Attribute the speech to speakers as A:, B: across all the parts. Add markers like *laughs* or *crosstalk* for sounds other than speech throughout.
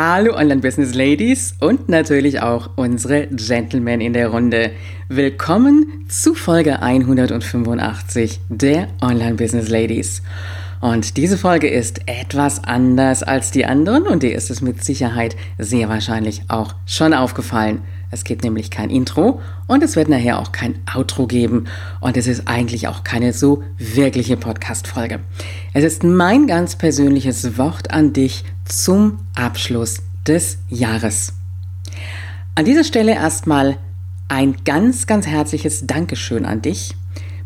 A: Hallo Online-Business-Ladies und natürlich auch unsere Gentlemen in der Runde. Willkommen zu Folge 185 der Online-Business-Ladies. Und diese Folge ist etwas anders als die anderen und dir ist es mit Sicherheit sehr wahrscheinlich auch schon aufgefallen. Es gibt nämlich kein Intro und es wird nachher auch kein Outro geben und es ist eigentlich auch keine so wirkliche Podcast-Folge. Es ist mein ganz persönliches Wort an dich zum Abschluss des Jahres. An dieser Stelle erstmal ein ganz, ganz herzliches Dankeschön an dich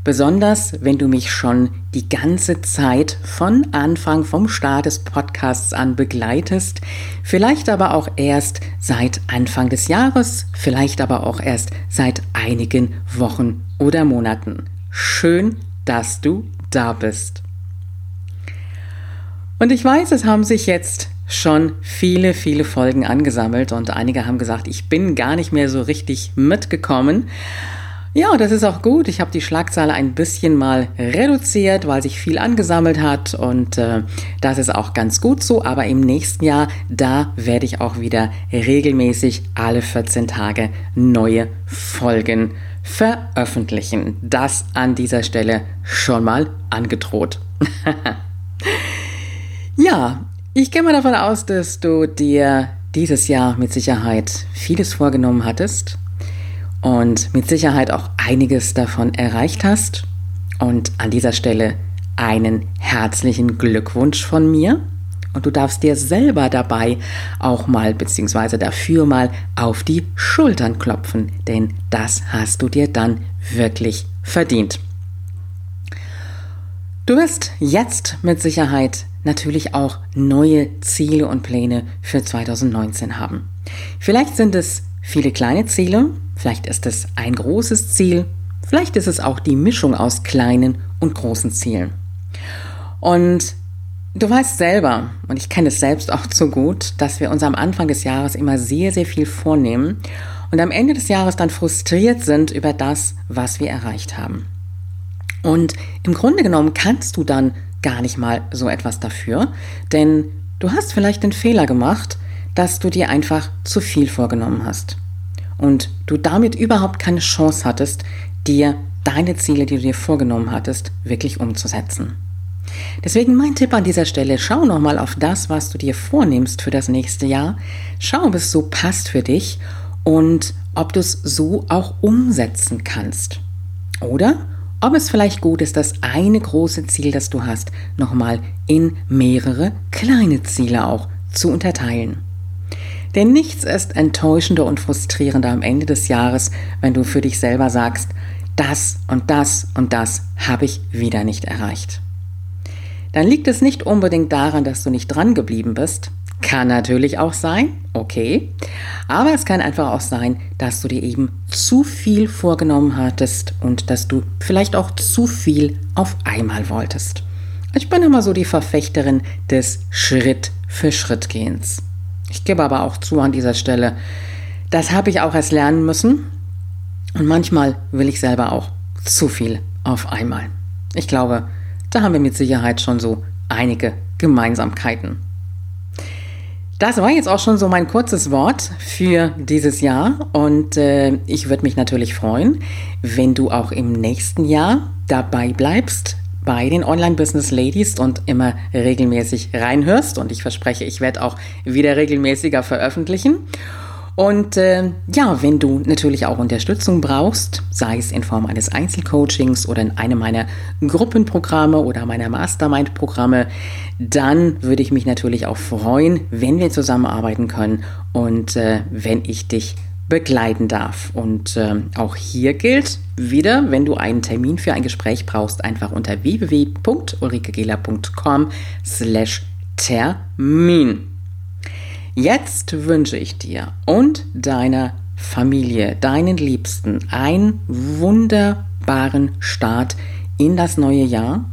A: Besonders wenn du mich schon die ganze Zeit von Anfang vom Start des Podcasts an begleitest, vielleicht aber auch erst seit Anfang des Jahres, vielleicht aber auch erst seit einigen Wochen oder Monaten. Schön, dass du da bist. Und ich weiß, es haben sich jetzt schon viele, viele Folgen angesammelt und einige haben gesagt, ich bin gar nicht mehr so richtig mitgekommen. Ja, das ist auch gut. Ich habe die Schlagzahl ein bisschen mal reduziert, weil sich viel angesammelt hat und äh, das ist auch ganz gut so. Aber im nächsten Jahr, da werde ich auch wieder regelmäßig alle 14 Tage neue Folgen veröffentlichen. Das an dieser Stelle schon mal angedroht. *laughs* ja, ich gehe mal davon aus, dass du dir dieses Jahr mit Sicherheit vieles vorgenommen hattest und mit Sicherheit auch einiges davon erreicht hast. Und an dieser Stelle einen herzlichen Glückwunsch von mir. Und du darfst dir selber dabei auch mal, beziehungsweise dafür mal auf die Schultern klopfen, denn das hast du dir dann wirklich verdient. Du wirst jetzt mit Sicherheit natürlich auch neue Ziele und Pläne für 2019 haben. Vielleicht sind es viele kleine Ziele, vielleicht ist es ein großes Ziel, vielleicht ist es auch die Mischung aus kleinen und großen Zielen. Und du weißt selber, und ich kenne es selbst auch zu gut, dass wir uns am Anfang des Jahres immer sehr, sehr viel vornehmen und am Ende des Jahres dann frustriert sind über das, was wir erreicht haben. Und im Grunde genommen kannst du dann gar nicht mal so etwas dafür, denn du hast vielleicht den Fehler gemacht, dass du dir einfach zu viel vorgenommen hast. Und du damit überhaupt keine Chance hattest, dir deine Ziele, die du dir vorgenommen hattest, wirklich umzusetzen. Deswegen mein Tipp an dieser Stelle, schau nochmal auf das, was du dir vornimmst für das nächste Jahr. Schau, ob es so passt für dich und ob du es so auch umsetzen kannst. Oder ob es vielleicht gut ist, das eine große Ziel, das du hast, nochmal in mehrere kleine Ziele auch zu unterteilen. Denn nichts ist enttäuschender und frustrierender am Ende des Jahres, wenn du für dich selber sagst, das und das und das habe ich wieder nicht erreicht. Dann liegt es nicht unbedingt daran, dass du nicht dran geblieben bist. Kann natürlich auch sein, okay. Aber es kann einfach auch sein, dass du dir eben zu viel vorgenommen hattest und dass du vielleicht auch zu viel auf einmal wolltest. Ich bin immer so die Verfechterin des Schritt für Schritt Gehens. Ich gebe aber auch zu an dieser Stelle, das habe ich auch erst lernen müssen. Und manchmal will ich selber auch zu viel auf einmal. Ich glaube, da haben wir mit Sicherheit schon so einige Gemeinsamkeiten. Das war jetzt auch schon so mein kurzes Wort für dieses Jahr und äh, ich würde mich natürlich freuen, wenn du auch im nächsten Jahr dabei bleibst, bei den Online-Business Ladies und immer regelmäßig reinhörst. Und ich verspreche, ich werde auch wieder regelmäßiger veröffentlichen. Und äh, ja, wenn du natürlich auch Unterstützung brauchst, sei es in Form eines Einzelcoachings oder in einem meiner Gruppenprogramme oder meiner Mastermind-Programme, dann würde ich mich natürlich auch freuen, wenn wir zusammenarbeiten können und äh, wenn ich dich begleiten darf. Und äh, auch hier gilt wieder, wenn du einen Termin für ein Gespräch brauchst, einfach unter www.ulrikegela.com slash Termin. Jetzt wünsche ich dir und deiner Familie, deinen Liebsten einen wunderbaren Start in das neue Jahr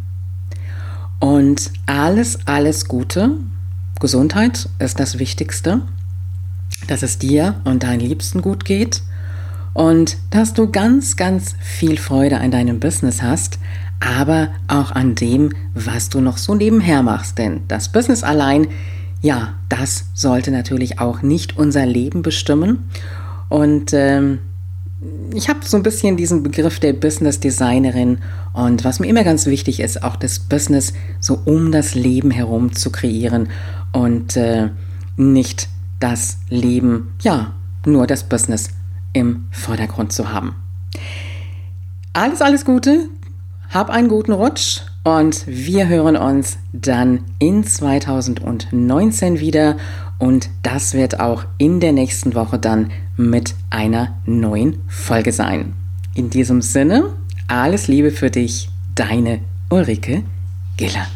A: und alles, alles Gute. Gesundheit ist das Wichtigste dass es dir und deinen Liebsten gut geht und dass du ganz, ganz viel Freude an deinem Business hast, aber auch an dem, was du noch so nebenher machst. Denn das Business allein ja, das sollte natürlich auch nicht unser Leben bestimmen. Und ähm, ich habe so ein bisschen diesen Begriff der Business Designerin und was mir immer ganz wichtig ist, auch das Business so um das Leben herum zu kreieren und äh, nicht das Leben, ja, nur das Business im Vordergrund zu haben. Alles, alles Gute, hab einen guten Rutsch und wir hören uns dann in 2019 wieder und das wird auch in der nächsten Woche dann mit einer neuen Folge sein. In diesem Sinne, alles Liebe für dich, deine Ulrike Giller.